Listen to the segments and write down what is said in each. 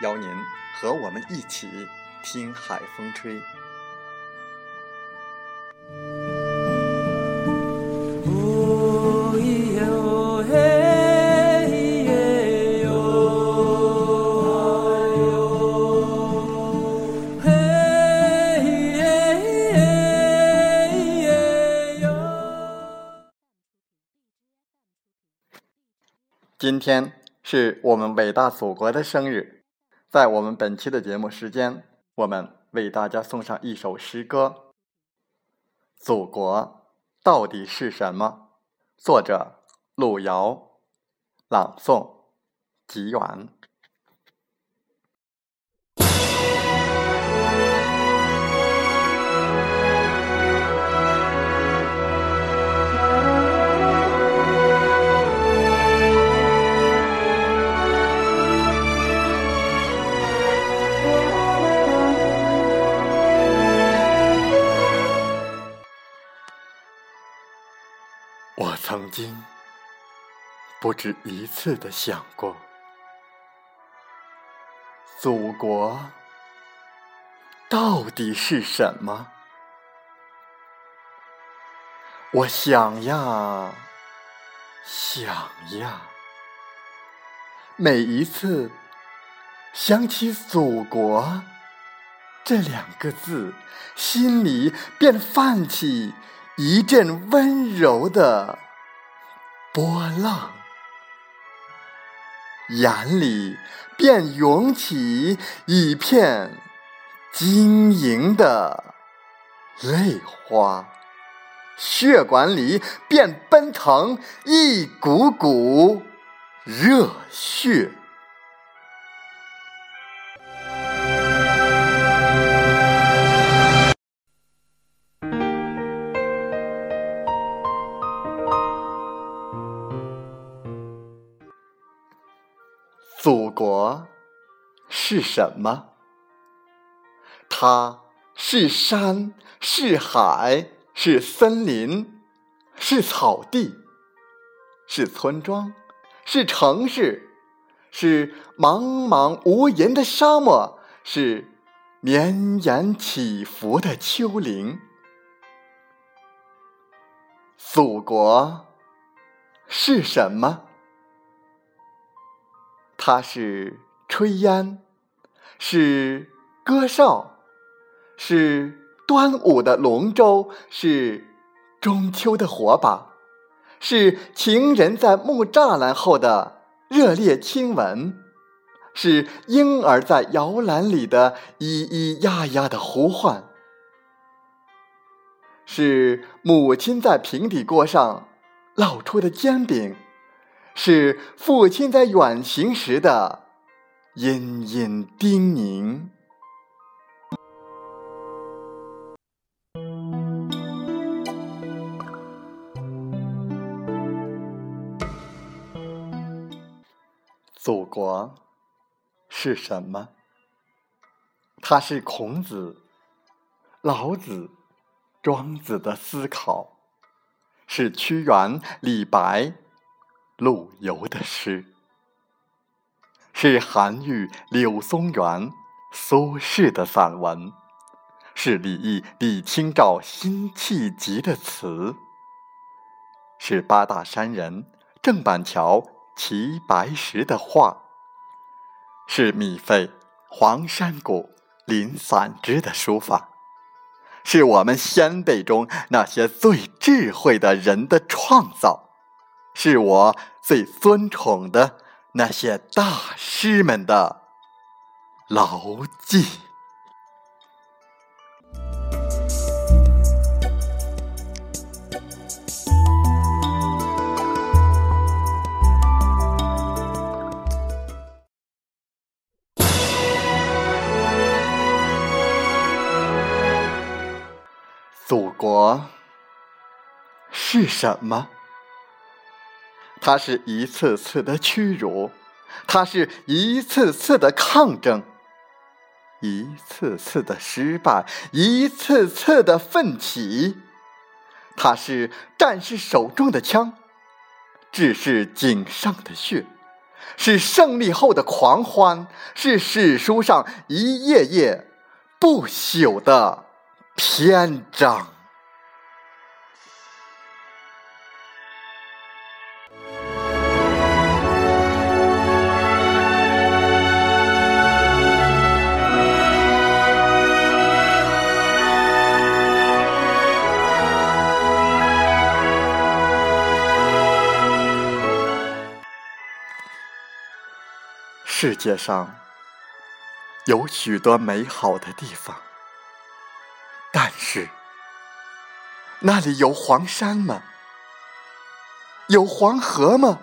邀您和我们一起听海风吹。今天是我们伟大祖国的生日。在我们本期的节目时间，我们为大家送上一首诗歌。祖国到底是什么？作者：路遥，朗诵：吉远。止一次的想过，祖国到底是什么？我想呀，想呀，每一次想起“祖国”这两个字，心里便泛起。一阵温柔的波浪，眼里便涌起一片晶莹的泪花，血管里便奔腾一股股热血。祖国是什么？它是山，是海，是森林，是草地，是村庄，是城市，是茫茫无垠的沙漠，是绵延起伏的丘陵。祖国是什么？它是炊烟，是歌哨，是端午的龙舟，是中秋的火把，是情人在木栅栏后的热烈亲吻，是婴儿在摇篮里的咿咿呀呀的呼唤，是母亲在平底锅上烙出的煎饼。是父亲在远行时的殷殷叮咛。祖国是什么？它是孔子、老子、庄子的思考，是屈原、李白。陆游的诗，是韩愈、柳宗元、苏轼的散文，是李益、李清照辛弃疾的词，是八大山人郑板桥、齐白石的画，是米芾、黄山谷、林散之的书法，是我们先辈中那些最智慧的人的创造，是我最尊崇的那些大师们的牢记。祖国是什么？它是一次次的屈辱，它是一次次的抗争，一次次的失败，一次次的奋起。它是战士手中的枪，志士颈上的血，是胜利后的狂欢，是史书上一页页不朽的。篇章。世界上有许多美好的地方。但是，那里有黄山吗？有黄河吗？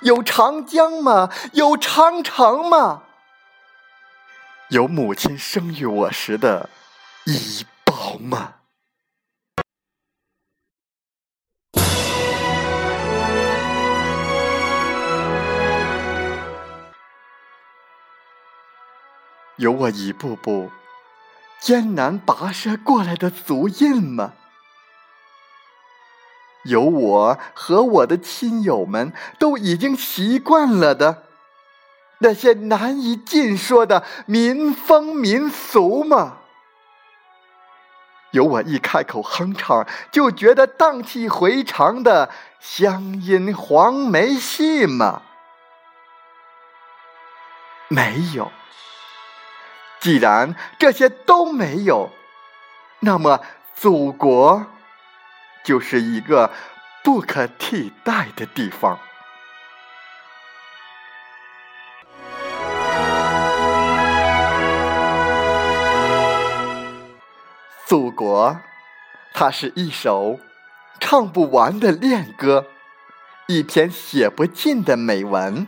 有长江吗？有长城吗？有母亲生育我时的医保吗？有我一步步。艰难跋涉过来的足印吗？有我和我的亲友们都已经习惯了的那些难以尽说的民风民俗吗？有我一开口哼唱就觉得荡气回肠的乡音黄梅戏吗？没有。既然这些都没有，那么祖国就是一个不可替代的地方。祖国，它是一首唱不完的恋歌，一篇写不尽的美文。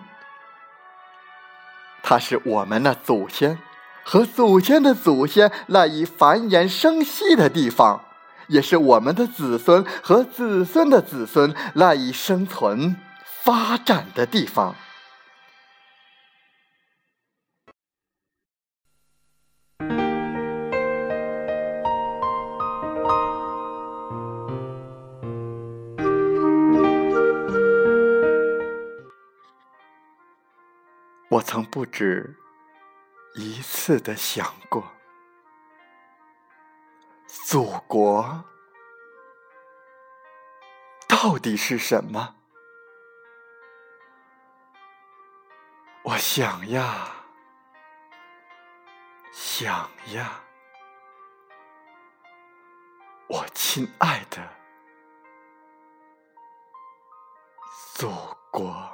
它是我们的祖先。和祖先的祖先赖以繁衍生息的地方，也是我们的子孙和子孙的子孙赖以生存发展的地方。我曾不止。一次的想过，祖国到底是什么？我想呀，想呀，我亲爱的祖国。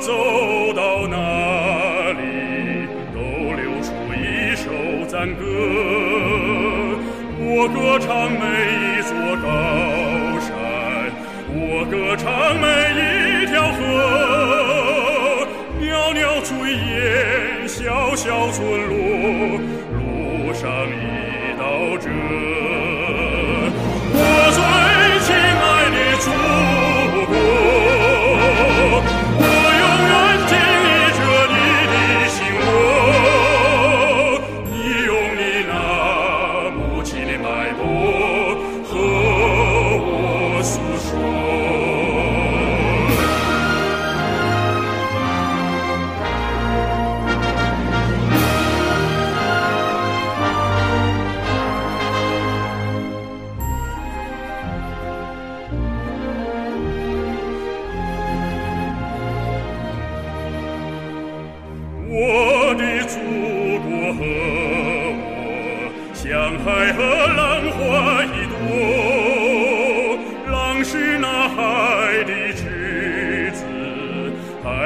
走到哪里，都流出一首赞歌。我歌唱每一座高山，我歌唱每一条河，袅袅炊烟，小小村落，路上一道辙。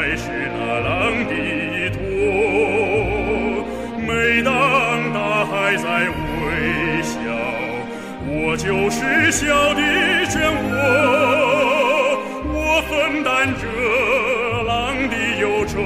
海是那浪的依托。每当大海在微笑，我就是笑的漩涡。我分担着浪的忧愁。